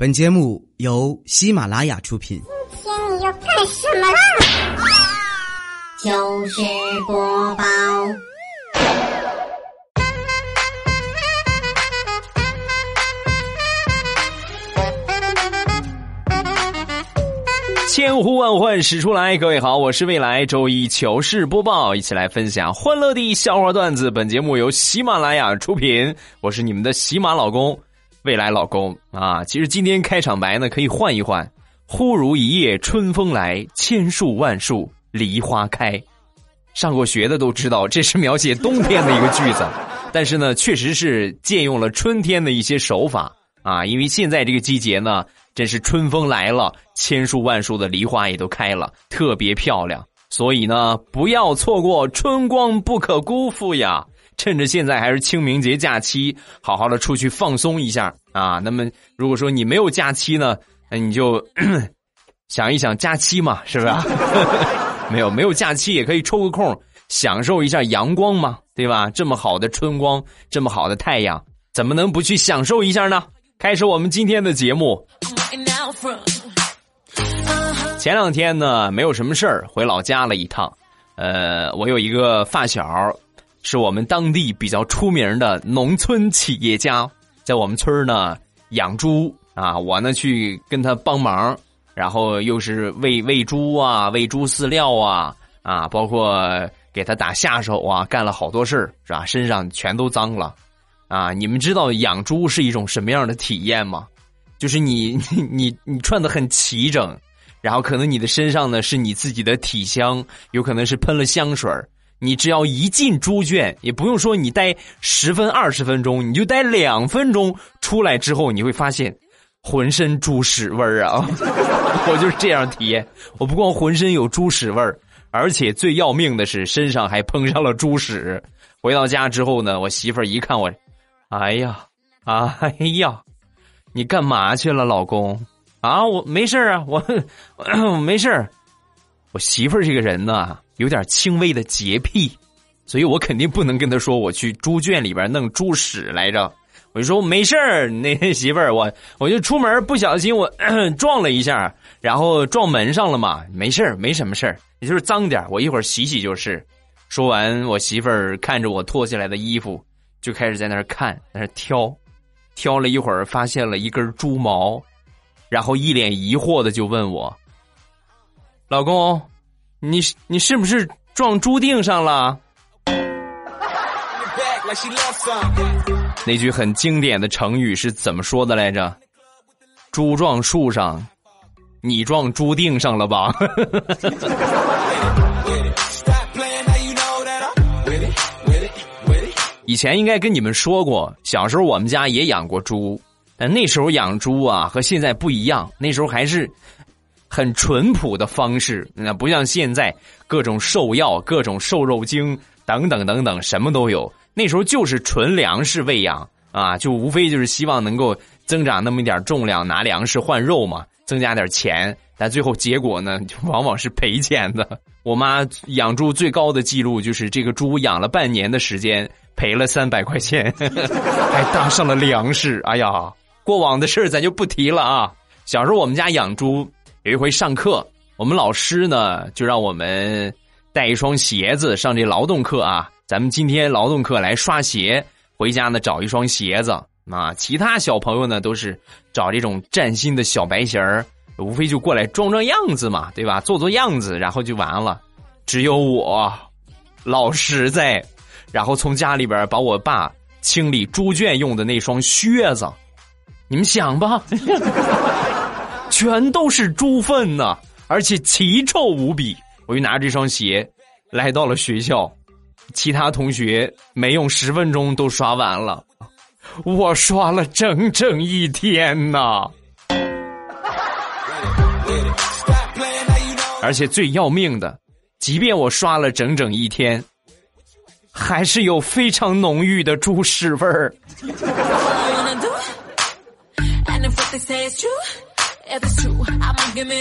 本节目由喜马拉雅出品。今天你要干什么啦？糗事播报。千呼万唤始出来，各位好，我是未来周一糗事播报，一起来分享欢乐的笑话段子。本节目由喜马拉雅出品，我是你们的喜马老公，未来老公啊。其实今天开场白呢，可以换一换。忽如一夜春风来，千树万树梨花开。上过学的都知道，这是描写冬天的一个句子，但是呢，确实是借用了春天的一些手法啊。因为现在这个季节呢。真是春风来了，千树万树的梨花也都开了，特别漂亮。所以呢，不要错过春光，不可辜负呀！趁着现在还是清明节假期，好好的出去放松一下啊。那么，如果说你没有假期呢，那你就 想一想假期嘛，是不是？没有没有假期也可以抽个空享受一下阳光嘛，对吧？这么好的春光，这么好的太阳，怎么能不去享受一下呢？开始我们今天的节目。前两天呢，没有什么事儿，回老家了一趟。呃，我有一个发小，是我们当地比较出名的农村企业家，在我们村呢养猪啊。我呢去跟他帮忙，然后又是喂喂猪啊，喂猪饲料啊，啊，包括给他打下手啊，干了好多事，是吧？身上全都脏了。啊，你们知道养猪是一种什么样的体验吗？就是你 你你你穿的很齐整，然后可能你的身上呢是你自己的体香，有可能是喷了香水你只要一进猪圈，也不用说你待十分二十分钟，你就待两分钟，出来之后你会发现浑身猪屎味儿啊！我就是这样体验，我不光浑身有猪屎味儿，而且最要命的是身上还碰上了猪屎。回到家之后呢，我媳妇儿一看我。哎呀，哎呀，你干嘛去了，老公？啊，我没事啊，我 没事儿我媳妇儿这个人呢，有点轻微的洁癖，所以我肯定不能跟她说我去猪圈里边弄猪屎来着。我就说没事儿，那媳妇儿，我我就出门不小心我 撞了一下，然后撞门上了嘛，没事儿，没什么事儿，也就是脏点我一会儿洗洗就是。说完，我媳妇儿看着我脱下来的衣服。就开始在那儿看，在那儿挑，挑了一会儿，发现了一根猪毛，然后一脸疑惑的就问我：“老公，你你是不是撞猪腚上了？” 那句很经典的成语是怎么说的来着？“猪撞树上，你撞猪腚上了吧？” 以前应该跟你们说过，小时候我们家也养过猪，但那时候养猪啊和现在不一样，那时候还是很淳朴的方式，那不像现在各种兽药、各种瘦肉精等等等等什么都有。那时候就是纯粮食喂养啊，就无非就是希望能够增长那么一点重量，拿粮食换肉嘛，增加点钱。但最后结果呢，就 往往是赔钱的。我妈养猪最高的记录就是这个猪养了半年的时间。赔了三百块钱，还搭上了粮食。哎呀，过往的事儿咱就不提了啊。小时候我们家养猪，有一回上课，我们老师呢就让我们带一双鞋子上这劳动课啊。咱们今天劳动课来刷鞋，回家呢找一双鞋子啊。其他小朋友呢都是找这种崭新的小白鞋儿，无非就过来装装样子嘛，对吧？做做样子，然后就完了。只有我老实在。然后从家里边把我爸清理猪圈用的那双靴子，你们想吧，全都是猪粪呐，而且奇臭无比。我就拿着这双鞋来到了学校，其他同学没用十分钟都刷完了，我刷了整整一天呐。而且最要命的，即便我刷了整整一天。还是有非常浓郁的猪屎味儿。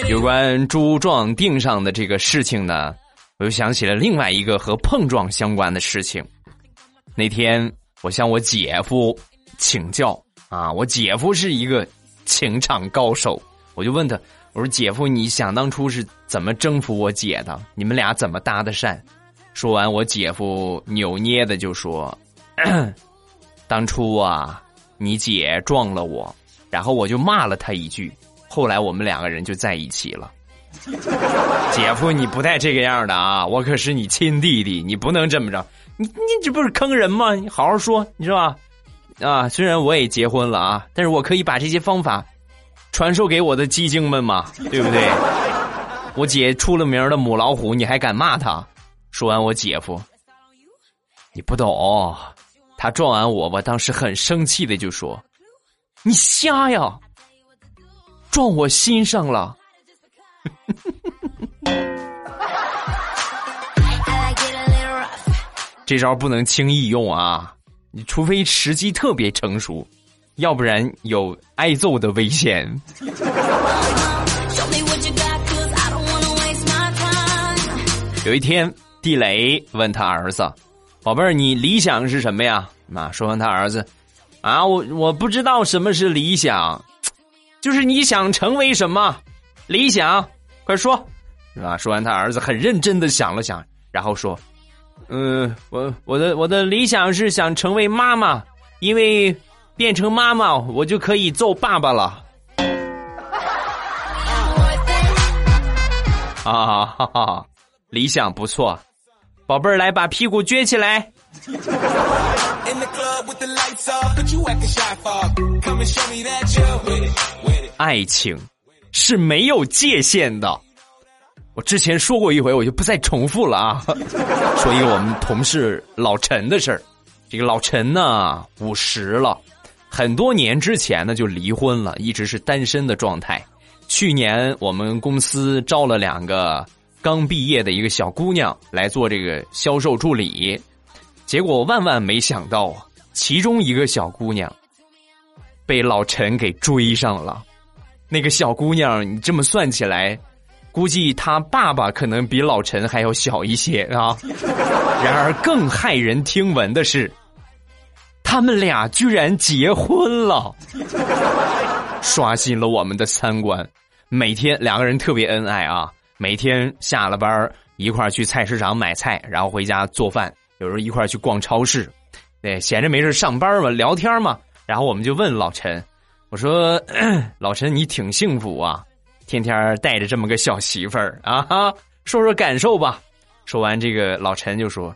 有关猪撞腚上的这个事情呢，我又想起了另外一个和碰撞相关的事情。那天我向我姐夫请教啊，我姐夫是一个情场高手。我就问他，我说姐夫，你想当初是怎么征服我姐的？你们俩怎么搭的讪？说完，我姐夫扭捏的就说：“ 当初啊，你姐撞了我，然后我就骂了她一句，后来我们两个人就在一起了。”姐夫，你不带这个样的啊！我可是你亲弟弟，你不能这么着。你你这不是坑人吗？你好好说，你知道吧？啊，虽然我也结婚了啊，但是我可以把这些方法传授给我的鸡精们嘛，对不对？我姐出了名的母老虎，你还敢骂她？说完，我姐夫，你不懂，他撞完我，我当时很生气的就说：“你瞎呀，撞我心上了。”这招不能轻易用啊！你除非时机特别成熟，要不然有挨揍的危险。有一天，地雷问他儿子：“宝贝儿，你理想是什么呀？”啊，说完他儿子：“啊，我我不知道什么是理想，就是你想成为什么？理想，快说，是吧？”说完他儿子很认真的想了想，然后说。嗯，我我的我的理想是想成为妈妈，因为变成妈妈我就可以揍爸爸了。啊哈哈，理想不错，宝贝儿来把屁股撅起来。爱情是没有界限的。我之前说过一回，我就不再重复了啊。说一个我们同事老陈的事儿。这个老陈呢，五十了，很多年之前呢就离婚了，一直是单身的状态。去年我们公司招了两个刚毕业的一个小姑娘来做这个销售助理，结果万万没想到啊，其中一个小姑娘被老陈给追上了。那个小姑娘，你这么算起来。估计她爸爸可能比老陈还要小一些啊！然而更骇人听闻的是，他们俩居然结婚了，刷新了我们的三观。每天两个人特别恩爱啊，每天下了班一块去菜市场买菜，然后回家做饭，有时候一块去逛超市。对，闲着没事上班嘛，聊天嘛。然后我们就问老陈：“我说，老陈你挺幸福啊。”天天带着这么个小媳妇儿啊，说说感受吧。说完这个，老陈就说：“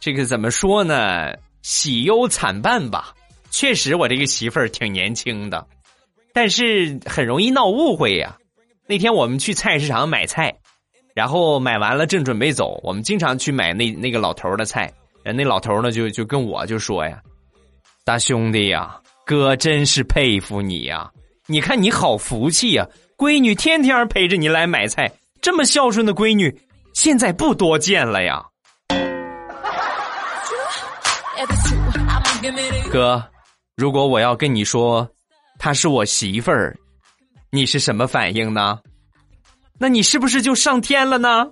这个怎么说呢？喜忧参半吧。确实，我这个媳妇儿挺年轻的，但是很容易闹误会呀。那天我们去菜市场买菜，然后买完了正准备走，我们经常去买那那个老头的菜。那老头呢，就就跟我就说呀：‘大兄弟呀，哥真是佩服你呀！你看你好福气呀！’”闺女天天陪着你来买菜，这么孝顺的闺女，现在不多见了呀。哥，如果我要跟你说，她是我媳妇儿，你是什么反应呢？那你是不是就上天了呢？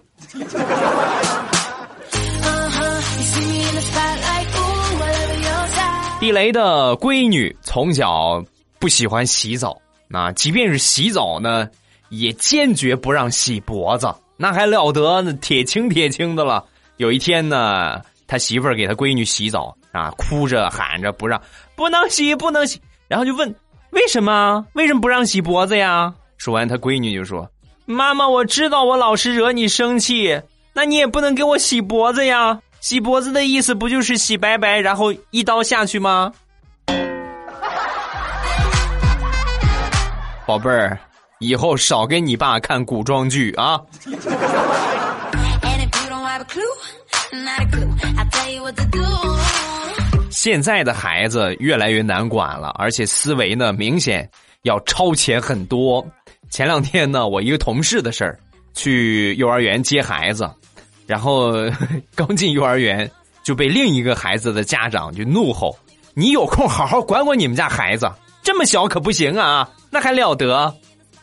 地雷的闺女从小不喜欢洗澡。那即便是洗澡呢，也坚决不让洗脖子，那还了得？那铁青铁青的了。有一天呢，他媳妇儿给他闺女洗澡啊，哭着喊着不让，不能洗，不能洗。然后就问为什么？为什么不让洗脖子呀？说完，他闺女就说：“妈妈，我知道我老是惹你生气，那你也不能给我洗脖子呀。洗脖子的意思不就是洗白白，然后一刀下去吗？” 宝贝儿，以后少给你爸看古装剧啊！现在的孩子越来越难管了，而且思维呢明显要超前很多。前两天呢，我一个同事的事儿，去幼儿园接孩子，然后刚进幼儿园就被另一个孩子的家长就怒吼：“你有空好好管管你们家孩子，这么小可不行啊！”那还了得，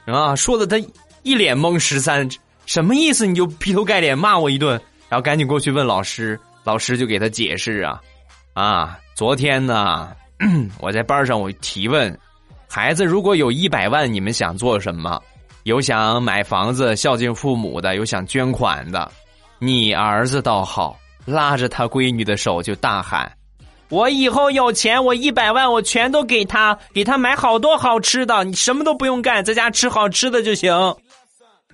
啊！说的他一脸懵，十三什么意思？你就劈头盖脸骂我一顿，然后赶紧过去问老师，老师就给他解释啊，啊！昨天呢，我在班上我提问，孩子如果有一百万，你们想做什么？有想买房子孝敬父母的，有想捐款的。你儿子倒好，拉着他闺女的手就大喊：“我以后有钱，我一百万我全都给他，给他买好多好吃的，你什么都不用干，在家吃好吃的就行。”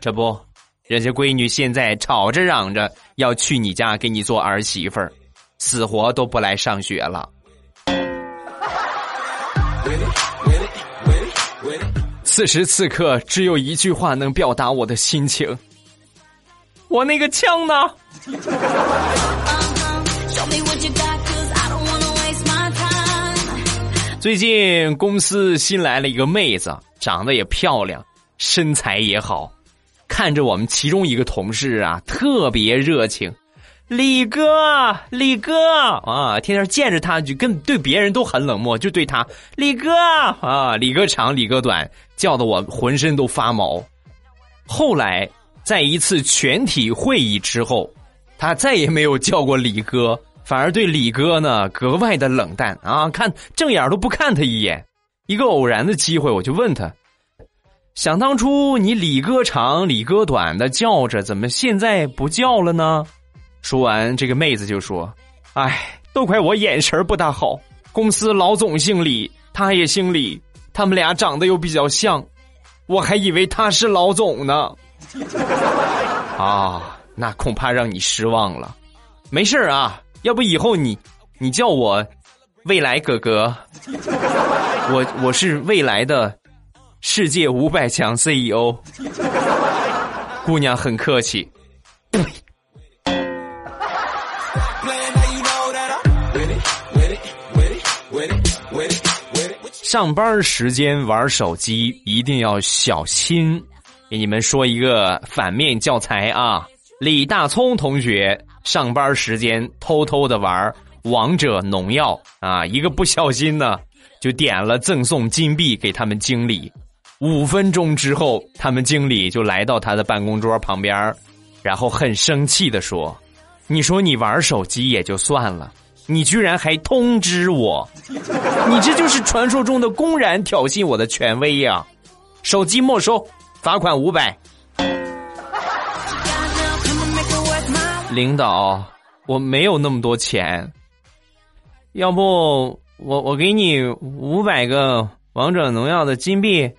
这不，人家闺女现在吵着嚷着要去你家给你做儿媳妇儿，死活都不来上学了。此时此刻，只有一句话能表达我的心情。我那个枪呢？最近公司新来了一个妹子，长得也漂亮，身材也好，看着我们其中一个同事啊，特别热情。李哥，李哥啊，天天见着他就跟对别人都很冷漠，就对他李哥啊，李哥长，李哥短，叫的我浑身都发毛。后来在一次全体会议之后，他再也没有叫过李哥，反而对李哥呢格外的冷淡啊，看正眼都不看他一眼。一个偶然的机会，我就问他：想当初你李哥长，李哥短的叫着，怎么现在不叫了呢？说完，这个妹子就说：“哎，都怪我眼神不大好。公司老总姓李，他也姓李，他们俩长得又比较像，我还以为他是老总呢。啊，那恐怕让你失望了。没事啊，要不以后你你叫我未来哥哥，我我是未来的世界五百强 CEO。姑娘很客气。”上班时间玩手机一定要小心。给你们说一个反面教材啊！李大聪同学上班时间偷偷的玩王者农药啊，一个不小心呢，就点了赠送金币给他们经理。五分钟之后，他们经理就来到他的办公桌旁边，然后很生气的说：“你说你玩手机也就算了。”你居然还通知我，你这就是传说中的公然挑衅我的权威呀！手机没收，罚款五百。领导，我没有那么多钱，要不我我给你五百个王者荣耀的金币。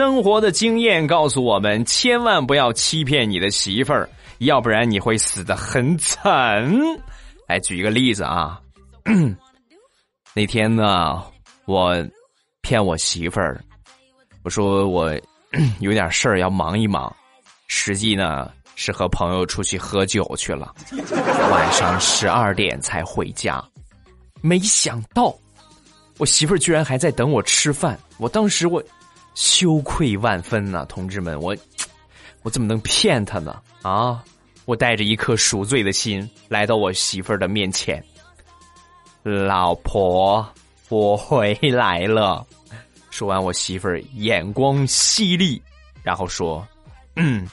生活的经验告诉我们，千万不要欺骗你的媳妇儿，要不然你会死的很惨。来举一个例子啊，那天呢，我骗我媳妇儿，我说我 有点事儿要忙一忙，实际呢是和朋友出去喝酒去了，晚上十二点才回家，没想到我媳妇儿居然还在等我吃饭，我当时我。羞愧万分呐，同志们，我我怎么能骗他呢？啊！我带着一颗赎罪的心来到我媳妇儿的面前，老婆，我回来了。说完，我媳妇儿眼光犀利，然后说：“嗯，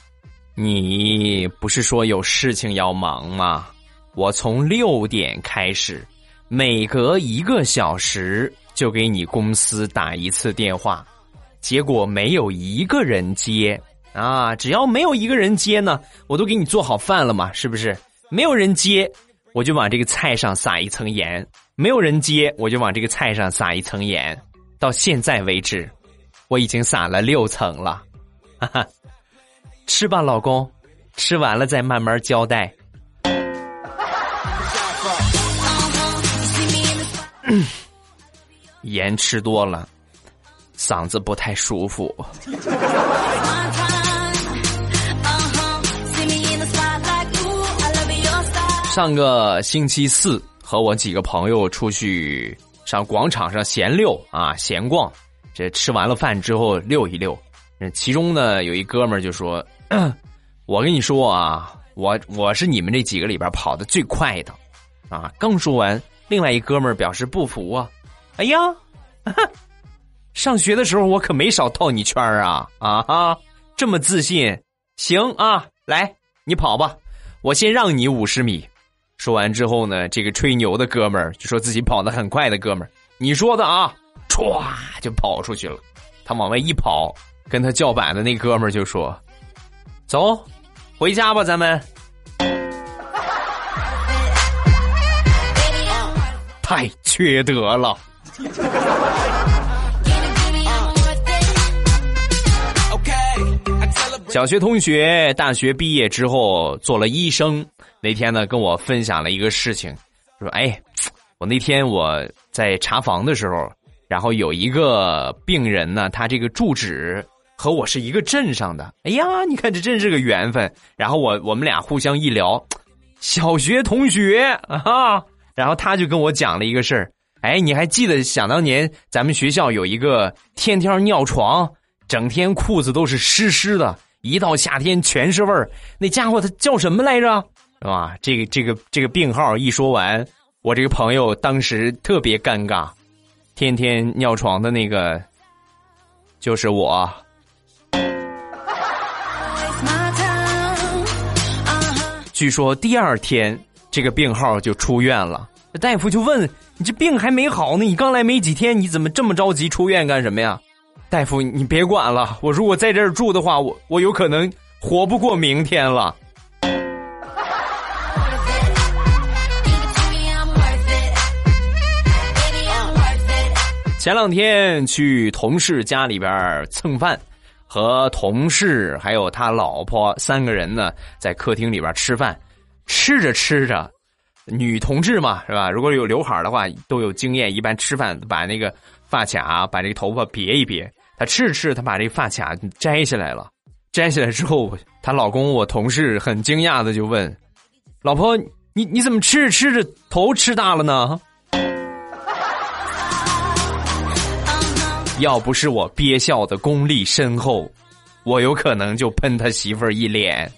你不是说有事情要忙吗？我从六点开始，每隔一个小时就给你公司打一次电话。”结果没有一个人接啊！只要没有一个人接呢，我都给你做好饭了嘛，是不是？没有人接，我就往这个菜上撒一层盐；没有人接，我就往这个菜上撒一层盐。到现在为止，我已经撒了六层了。哈哈，吃吧，老公，吃完了再慢慢交代。盐吃多了。嗓子不太舒服。上个星期四和我几个朋友出去上广场上闲溜啊，闲逛。这吃完了饭之后溜一溜。其中呢有一哥们就说：“ 我跟你说啊，我我是你们这几个里边跑的最快的。”啊，刚说完，另外一哥们表示不服啊。哎呀！上学的时候我可没少套你圈啊啊哈！这么自信，行啊，来你跑吧，我先让你五十米，说完之后呢，这个吹牛的哥们儿就说自己跑得很快的哥们儿，你说的啊，歘就跑出去了。他往外一跑，跟他叫板的那哥们儿就说：“走，回家吧，咱们。”太缺德了。小学同学大学毕业之后做了医生，那天呢跟我分享了一个事情，说：“哎，我那天我在查房的时候，然后有一个病人呢，他这个住址和我是一个镇上的。哎呀，你看这真是个缘分。然后我我们俩互相一聊，小学同学啊，然后他就跟我讲了一个事儿。哎，你还记得想当年咱们学校有一个天天尿床，整天裤子都是湿湿的。”一到夏天全是味儿，那家伙他叫什么来着？是吧？这个这个这个病号一说完，我这个朋友当时特别尴尬。天天尿床的那个，就是我。据说第二天这个病号就出院了，大夫就问：“你这病还没好呢，你刚来没几天，你怎么这么着急出院干什么呀？”大夫，你别管了。我如果在这儿住的话，我我有可能活不过明天了。前两天去同事家里边蹭饭，和同事还有他老婆三个人呢，在客厅里边吃饭。吃着吃着，女同志嘛，是吧？如果有刘海的话，都有经验，一般吃饭把那个发卡，把这个头发别一别。她吃着吃着，她把这发卡摘下来了。摘下来之后，她老公我同事很惊讶的就问：“老婆，你你怎么吃着吃着头吃大了呢？” 要不是我憋笑的功力深厚，我有可能就喷他媳妇儿一脸。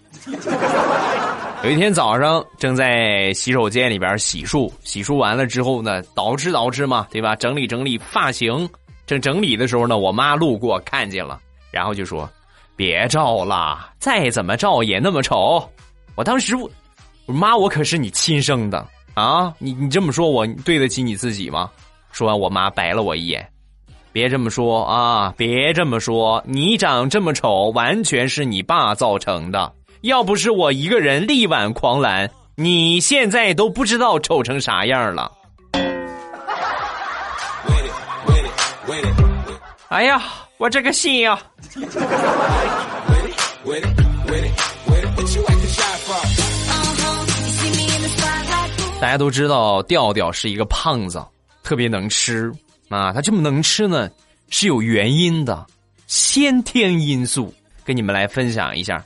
有一天早上，正在洗手间里边洗漱，洗漱完了之后呢，捯饬捯饬嘛，对吧？整理整理发型。正整理的时候呢，我妈路过看见了，然后就说：“别照了，再怎么照也那么丑。”我当时我妈，我可是你亲生的啊！你你这么说，我对得起你自己吗？说完，我妈白了我一眼：“别这么说啊，别这么说，你长这么丑，完全是你爸造成的。要不是我一个人力挽狂澜，你现在都不知道丑成啥样了。”哎呀，我这个心呀！大家都知道调调是一个胖子，特别能吃啊。他这么能吃呢，是有原因的，先天因素。跟你们来分享一下。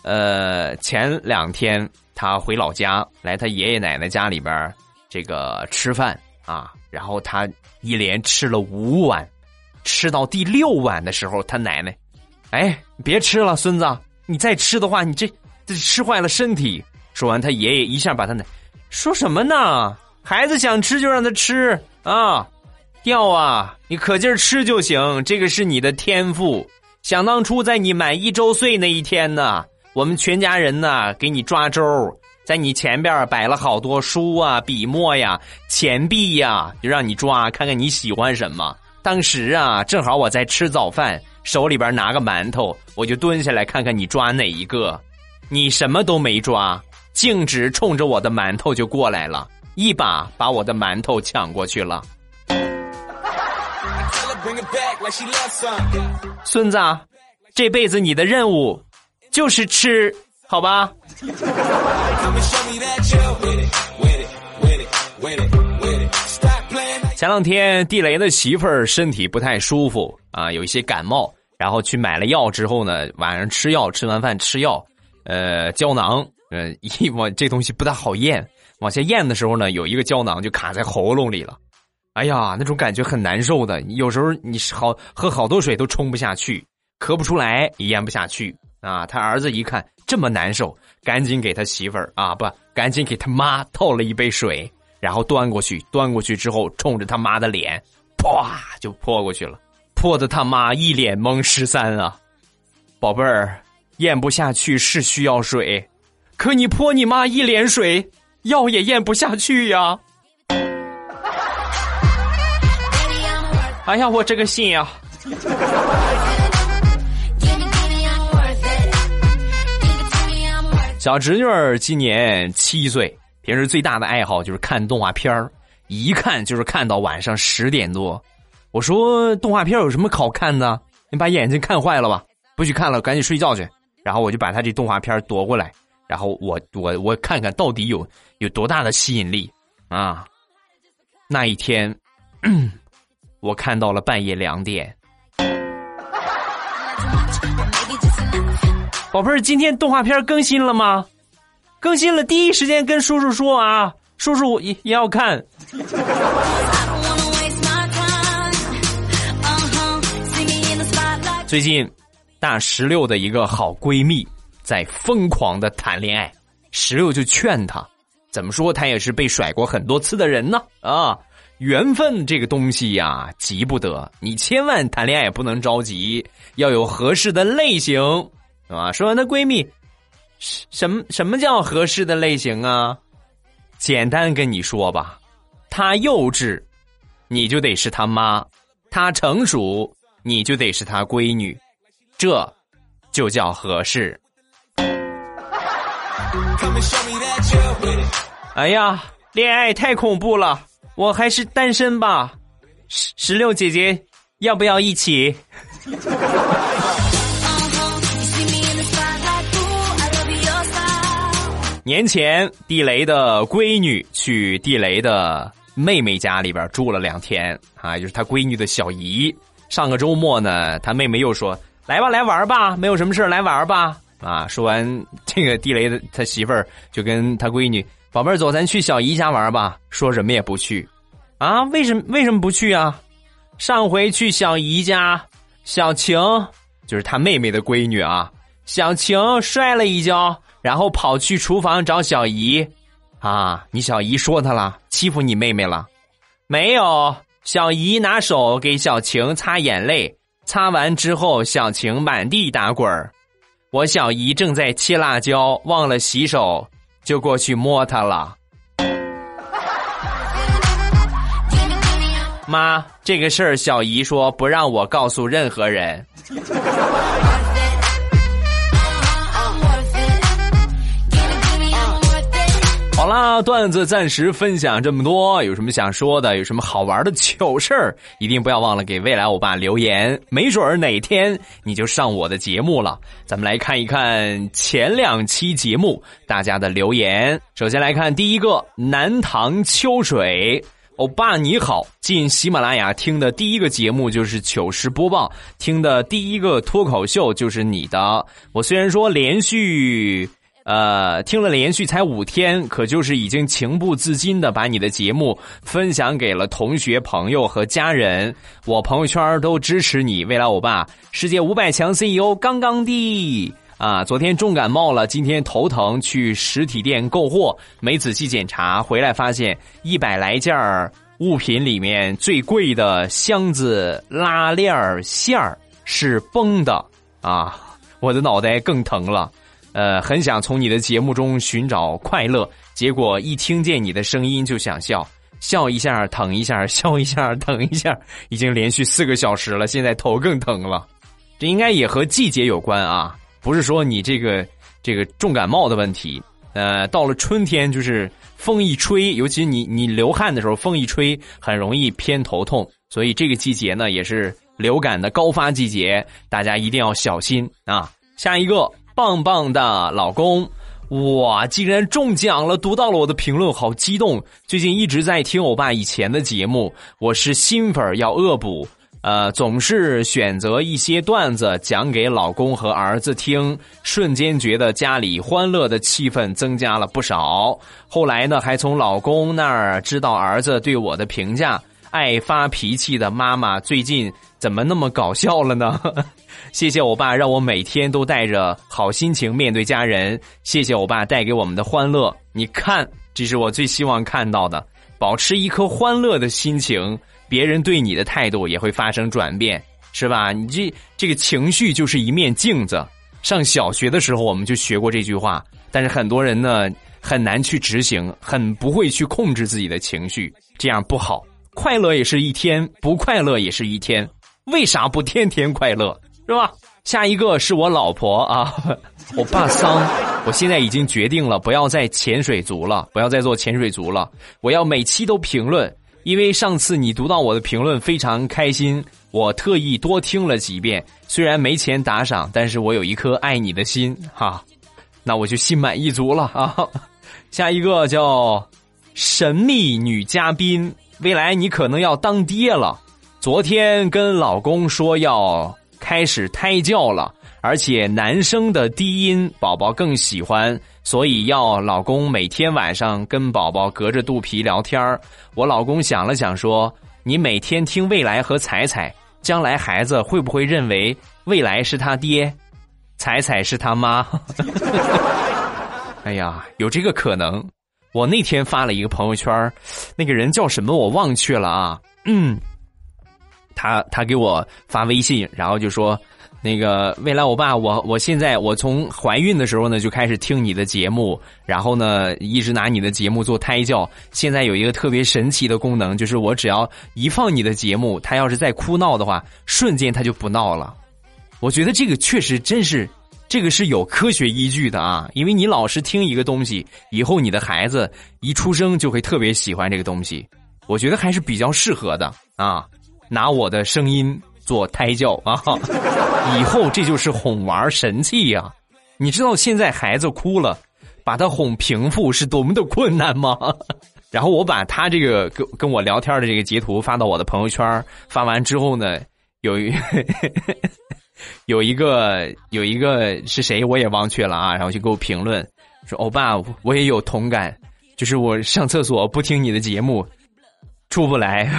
呃，前两天他回老家，来他爷爷奶奶家里边这个吃饭啊，然后他一连吃了五碗。吃到第六碗的时候，他奶奶，哎，别吃了，孙子，你再吃的话，你这这吃坏了身体。说完，他爷爷一下把他奶，说什么呢？孩子想吃就让他吃啊，掉啊，你可劲儿吃就行，这个是你的天赋。想当初在你满一周岁那一天呢，我们全家人呢给你抓周，在你前边摆了好多书啊、笔墨呀、钱币呀，就让你抓，看看你喜欢什么。当时啊，正好我在吃早饭，手里边拿个馒头，我就蹲下来看看你抓哪一个。你什么都没抓，径直冲着我的馒头就过来了，一把把我的馒头抢过去了。孙子，这辈子你的任务就是吃，好吧？前两天地雷的媳妇儿身体不太舒服啊，有一些感冒，然后去买了药之后呢，晚上吃药，吃完饭吃药，呃，胶囊，呃，一往这东西不大好咽，往下咽的时候呢，有一个胶囊就卡在喉咙里了，哎呀，那种感觉很难受的，有时候你好喝好多水都冲不下去，咳不出来咽不下去啊。他儿子一看这么难受，赶紧给他媳妇儿啊，不，赶紧给他妈倒了一杯水。然后端过去，端过去之后，冲着他妈的脸，啪就泼过去了，泼的他妈一脸懵十三啊！宝贝儿，咽不下去是需要水，可你泼你妈一脸水，药也咽不下去呀。哎呀，我这个心呀！小侄女儿今年七岁，平时最大的爱好就是看动画片儿，一看就是看到晚上十点多。我说动画片有什么好看的？你把眼睛看坏了吧？不许看了，赶紧睡觉去。然后我就把他这动画片夺过来，然后我我我看看到底有有多大的吸引力啊！那一天，我看到了半夜两点。宝贝儿，今天动画片更新了吗？更新了，第一时间跟叔叔说啊，叔叔也也要看。最近，大石榴的一个好闺蜜在疯狂的谈恋爱，石榴就劝她，怎么说她也是被甩过很多次的人呢啊，缘分这个东西呀，急不得，你千万谈恋爱不能着急，要有合适的类型，啊。说完，她闺蜜，什么什么叫合适的类型啊？简单跟你说吧，她幼稚，你就得是她妈；她成熟。你就得是他闺女，这就叫合适。哎呀，恋爱太恐怖了，我还是单身吧。石石榴姐姐，要不要一起？年前，地雷的闺女去地雷的妹妹家里边住了两天啊，就是他闺女的小姨。上个周末呢，他妹妹又说：“来吧，来玩吧，没有什么事来玩吧。”啊，说完这个地雷的他媳妇儿就跟他闺女：“宝贝儿，走，咱去小姨家玩吧。”说什么也不去，啊？为什么？为什么不去啊？上回去小姨家，小晴就是他妹妹的闺女啊，小晴摔了一跤，然后跑去厨房找小姨，啊，你小姨说他了，欺负你妹妹了？没有。小姨拿手给小晴擦眼泪，擦完之后，小晴满地打滚儿。我小姨正在切辣椒，忘了洗手，就过去摸她了。妈，这个事儿小姨说不让我告诉任何人。啦，段子暂时分享这么多。有什么想说的？有什么好玩的糗事儿？一定不要忘了给未来欧巴留言，没准儿哪天你就上我的节目了。咱们来看一看前两期节目大家的留言。首先来看第一个，南塘秋水，欧巴你好。进喜马拉雅听的第一个节目就是糗事播报，听的第一个脱口秀就是你的。我虽然说连续。呃，听了连续才五天，可就是已经情不自禁的把你的节目分享给了同学、朋友和家人。我朋友圈都支持你，未来欧巴，世界五百强 CEO 刚刚的啊！昨天重感冒了，今天头疼，去实体店购货，没仔细检查，回来发现一百来件物品里面最贵的箱子拉链线儿是崩的啊！我的脑袋更疼了。呃，很想从你的节目中寻找快乐，结果一听见你的声音就想笑，笑一下疼一下，笑一下疼一下，已经连续四个小时了，现在头更疼了。这应该也和季节有关啊，不是说你这个这个重感冒的问题。呃，到了春天，就是风一吹，尤其你你流汗的时候，风一吹很容易偏头痛，所以这个季节呢也是流感的高发季节，大家一定要小心啊。下一个。棒棒的老公，哇！竟然中奖了！读到了我的评论，好激动。最近一直在听欧巴以前的节目，我是新粉要恶补。呃，总是选择一些段子讲给老公和儿子听，瞬间觉得家里欢乐的气氛增加了不少。后来呢，还从老公那儿知道儿子对我的评价：爱发脾气的妈妈最近怎么那么搞笑了呢？谢谢我爸，让我每天都带着好心情面对家人。谢谢我爸带给我们的欢乐。你看，这是我最希望看到的。保持一颗欢乐的心情，别人对你的态度也会发生转变，是吧？你这这个情绪就是一面镜子。上小学的时候我们就学过这句话，但是很多人呢。很难去执行，很不会去控制自己的情绪，这样不好。快乐也是一天，不快乐也是一天，为啥不天天快乐？是吧？下一个是我老婆啊，我爸桑，我现在已经决定了，不要再潜水族了，不要再做潜水族了，我要每期都评论，因为上次你读到我的评论非常开心，我特意多听了几遍，虽然没钱打赏，但是我有一颗爱你的心哈，那我就心满意足了啊。下一个叫神秘女嘉宾。未来你可能要当爹了，昨天跟老公说要开始胎教了，而且男生的低音宝宝更喜欢，所以要老公每天晚上跟宝宝隔着肚皮聊天儿我老公想了想说：“你每天听未来和彩彩，将来孩子会不会认为未来是他爹，彩彩是他妈？” 哎呀，有这个可能。我那天发了一个朋友圈那个人叫什么我忘去了啊。嗯，他他给我发微信，然后就说那个未来我爸，我我现在我从怀孕的时候呢就开始听你的节目，然后呢一直拿你的节目做胎教。现在有一个特别神奇的功能，就是我只要一放你的节目，他要是再哭闹的话，瞬间他就不闹了。我觉得这个确实真是。这个是有科学依据的啊，因为你老是听一个东西，以后你的孩子一出生就会特别喜欢这个东西。我觉得还是比较适合的啊，拿我的声音做胎教啊，以后这就是哄玩神器呀。你知道现在孩子哭了，把他哄平复是多么的困难吗？然后我把他这个跟跟我聊天的这个截图发到我的朋友圈，发完之后呢，有一。有一个有一个是谁我也忘却了啊，然后就给我评论说：“欧巴，我也有同感，就是我上厕所不听你的节目，出不来。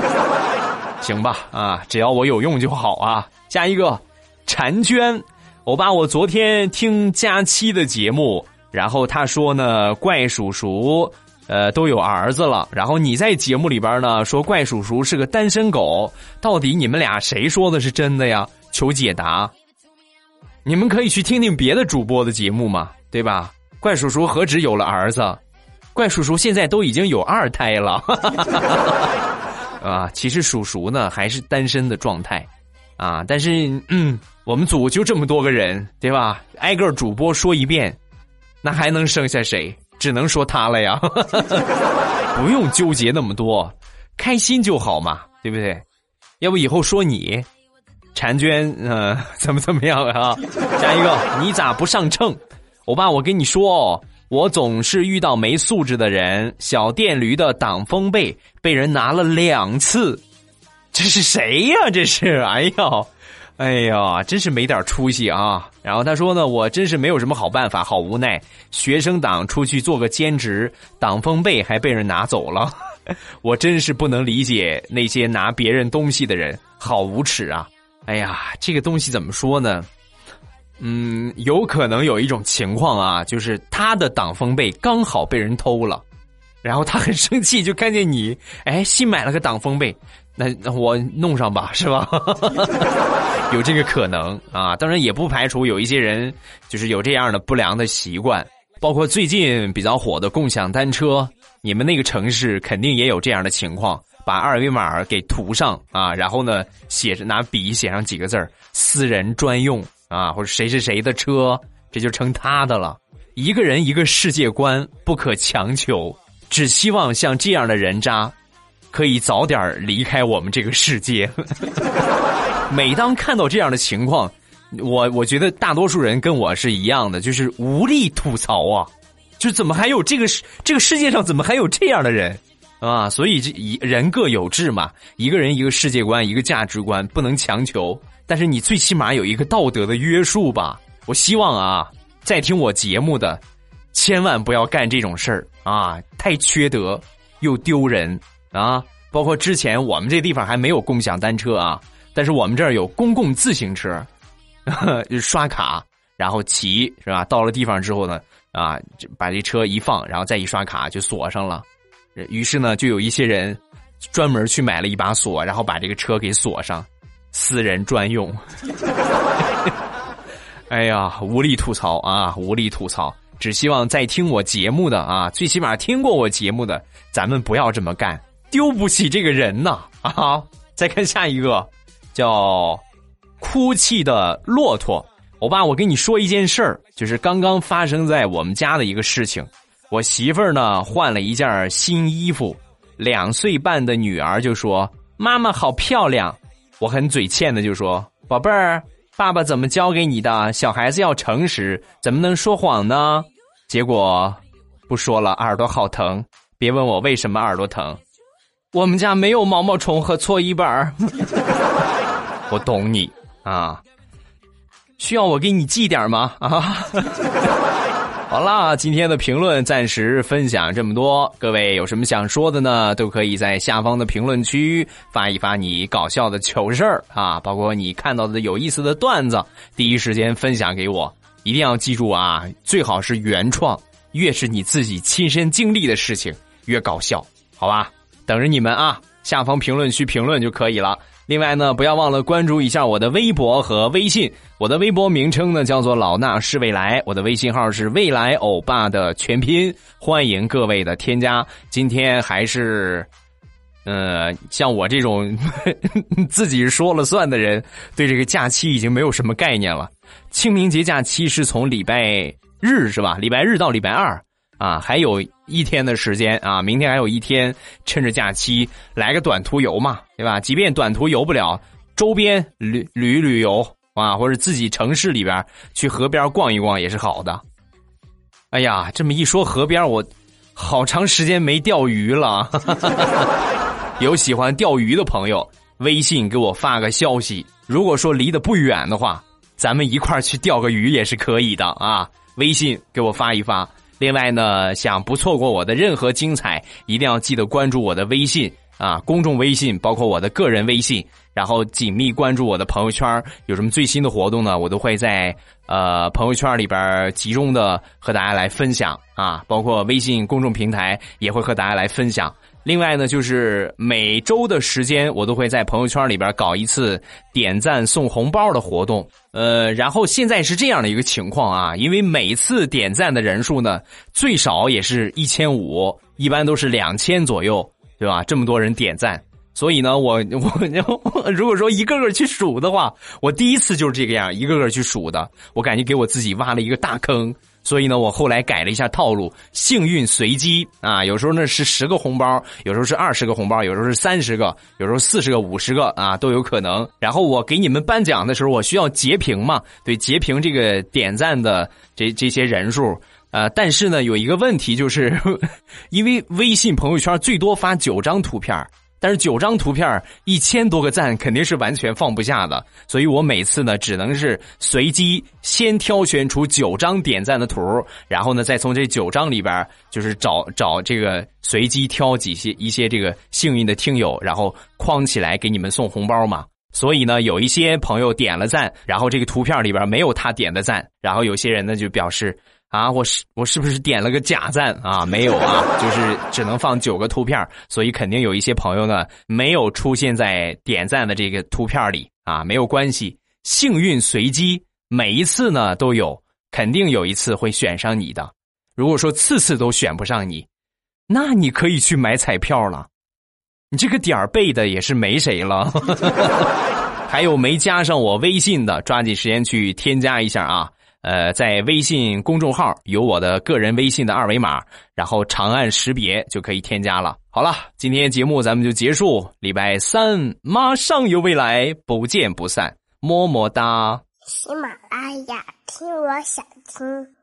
行吧，啊，只要我有用就好啊。下一个，婵娟，欧巴，我昨天听佳期的节目，然后他说呢，怪叔叔。”呃，都有儿子了，然后你在节目里边呢说怪叔叔是个单身狗，到底你们俩谁说的是真的呀？求解答。你们可以去听听别的主播的节目嘛，对吧？怪叔叔何止有了儿子，怪叔叔现在都已经有二胎了，啊，其实叔叔呢还是单身的状态，啊，但是嗯，我们组就这么多个人，对吧？挨个主播说一遍，那还能剩下谁？只能说他了呀，不用纠结那么多，开心就好嘛，对不对？要不以后说你，婵娟，嗯，怎么怎么样啊？下一个，你咋不上秤？欧巴，我跟你说哦，我总是遇到没素质的人。小电驴的挡风被被人拿了两次，这是谁呀？这是，哎呀！哎呀，真是没点出息啊！然后他说呢，我真是没有什么好办法，好无奈。学生党出去做个兼职，挡风被还被人拿走了，我真是不能理解那些拿别人东西的人，好无耻啊！哎呀，这个东西怎么说呢？嗯，有可能有一种情况啊，就是他的挡风被刚好被人偷了，然后他很生气，就看见你，哎，新买了个挡风被。那那我弄上吧，是吧？有这个可能啊，当然也不排除有一些人就是有这样的不良的习惯，包括最近比较火的共享单车，你们那个城市肯定也有这样的情况，把二维码给涂上啊，然后呢写着拿笔写上几个字儿“私人专用”啊，或者谁是谁的车，这就成他的了。一个人一个世界观不可强求，只希望像这样的人渣。可以早点离开我们这个世界。每当看到这样的情况，我我觉得大多数人跟我是一样的，就是无力吐槽啊！就怎么还有这个世这个世界上怎么还有这样的人啊？所以这一人各有志嘛，一个人一个世界观，一个价值观，不能强求。但是你最起码有一个道德的约束吧。我希望啊，在听我节目的，千万不要干这种事儿啊！太缺德又丢人。啊，包括之前我们这地方还没有共享单车啊，但是我们这儿有公共自行车，就刷卡然后骑是吧？到了地方之后呢，啊，把这车一放，然后再一刷卡就锁上了。于是呢，就有一些人专门去买了一把锁，然后把这个车给锁上，私人专用。哎呀，无力吐槽啊，无力吐槽。只希望在听我节目的啊，最起码听过我节目的，咱们不要这么干，丢不起这个人呐 啊！再看下一个，叫哭泣的骆驼。欧巴，我跟你说一件事儿，就是刚刚发生在我们家的一个事情。我媳妇儿呢换了一件新衣服，两岁半的女儿就说：“妈妈好漂亮。”我很嘴欠的就说：“宝贝儿。”爸爸怎么教给你的？小孩子要诚实，怎么能说谎呢？结果不说了，耳朵好疼。别问我为什么耳朵疼，我们家没有毛毛虫和搓衣板儿 我懂你啊，需要我给你寄点吗？啊。好啦，今天的评论暂时分享这么多。各位有什么想说的呢？都可以在下方的评论区发一发你搞笑的糗事儿啊，包括你看到的有意思的段子，第一时间分享给我。一定要记住啊，最好是原创，越是你自己亲身经历的事情越搞笑，好吧？等着你们啊，下方评论区评论就可以了。另外呢，不要忘了关注一下我的微博和微信。我的微博名称呢叫做“老衲是未来”，我的微信号是“未来欧巴”的全拼。欢迎各位的添加。今天还是，呃，像我这种 自己说了算的人，对这个假期已经没有什么概念了。清明节假期是从礼拜日是吧？礼拜日到礼拜二。啊，还有一天的时间啊，明天还有一天，趁着假期来个短途游嘛，对吧？即便短途游不了，周边旅旅旅游啊，或者自己城市里边去河边逛一逛也是好的。哎呀，这么一说河边，我好长时间没钓鱼了。有喜欢钓鱼的朋友，微信给我发个消息。如果说离得不远的话，咱们一块去钓个鱼也是可以的啊。微信给我发一发。另外呢，想不错过我的任何精彩，一定要记得关注我的微信啊，公众微信，包括我的个人微信，然后紧密关注我的朋友圈。有什么最新的活动呢？我都会在呃朋友圈里边集中的和大家来分享啊，包括微信公众平台也会和大家来分享。另外呢，就是每周的时间，我都会在朋友圈里边搞一次点赞送红包的活动。呃，然后现在是这样的一个情况啊，因为每次点赞的人数呢，最少也是一千五，一般都是两千左右，对吧？这么多人点赞，所以呢，我我如果说一个个去数的话，我第一次就是这个样，一个个去数的，我感觉给我自己挖了一个大坑。所以呢，我后来改了一下套路，幸运随机啊，有时候呢是十个红包，有时候是二十个红包，有时候是三十个，有时候四十个、五十个啊都有可能。然后我给你们颁奖的时候，我需要截屏嘛？对，截屏这个点赞的这这些人数。呃，但是呢，有一个问题就是，因为微信朋友圈最多发九张图片但是九张图片一千多个赞肯定是完全放不下的，所以我每次呢只能是随机先挑选出九张点赞的图，然后呢再从这九张里边就是找找这个随机挑几些一些这个幸运的听友，然后框起来给你们送红包嘛。所以呢，有一些朋友点了赞，然后这个图片里边没有他点的赞，然后有些人呢就表示。啊，我是我是不是点了个假赞啊？没有啊，就是只能放九个图片，所以肯定有一些朋友呢没有出现在点赞的这个图片里啊，没有关系，幸运随机，每一次呢都有，肯定有一次会选上你的。如果说次次都选不上你，那你可以去买彩票了，你这个点儿背的也是没谁了。还有没加上我微信的，抓紧时间去添加一下啊。呃，在微信公众号有我的个人微信的二维码，然后长按识别就可以添加了。好了，今天节目咱们就结束，礼拜三马上有未来，不见不散，么么哒。喜马拉雅，听我想听。